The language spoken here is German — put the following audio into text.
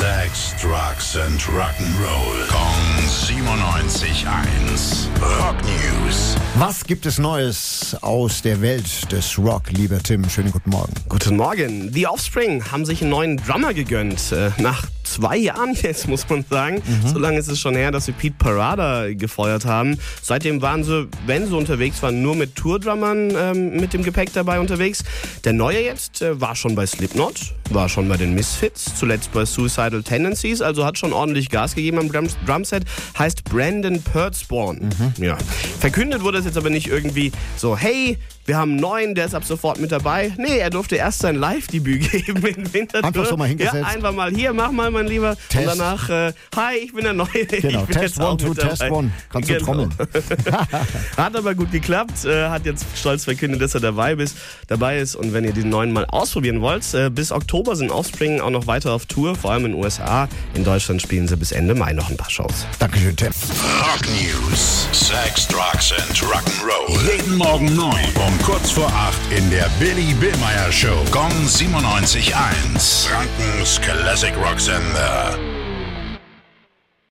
Sex, Drugs and Rock'n'Roll. Kong 97.1. Rock News. Was gibt es Neues aus der Welt des Rock, lieber Tim? Schönen guten Morgen. Guten Morgen. Die Offspring haben sich einen neuen Drummer gegönnt. Äh, nach zwei Jahren jetzt, muss man sagen. So lange ist es schon her, dass sie Pete Parada gefeuert haben. Seitdem waren sie, wenn sie unterwegs waren, nur mit Tourdrummern ähm, mit dem Gepäck dabei unterwegs. Der Neue jetzt äh, war schon bei Slipknot, war schon bei den Misfits, zuletzt bei Suicidal Tendencies, also hat schon ordentlich Gas gegeben am Drum Drumset. Heißt Brandon Pertzborn. Ja. Verkündet wurde es jetzt aber nicht irgendwie so, hey, wir haben einen neuen, der ist ab sofort mit dabei. Nee, er durfte erst sein Live-Debüt geben in Winterthur. Einfach so mal hingesetzt. Ja, einfach mal hier, mach mal, mein Lieber. Test. Und danach, äh, hi, ich bin der Neue. Genau, ich bin Test one, two, Test dabei. one. Kannst du Genau. trommeln. Hat aber gut geklappt, äh, hat jetzt stolz verkündet, dass er dabei ist, dabei ist. Und wenn ihr den neuen mal ausprobieren wollt, äh, bis Oktober sind Offspring auch noch weiter auf Tour, vor allem in den USA. In Deutschland spielen sie bis Ende Mai noch ein paar Shows. Dankeschön, Tim. Rock News. Sex, Drugs and Rock'n'Roll. Jeden Morgen 9 um kurz vor 8 in der Billy Billmeyer Show. Gong 97.1. Frankens Classic Rock Sender.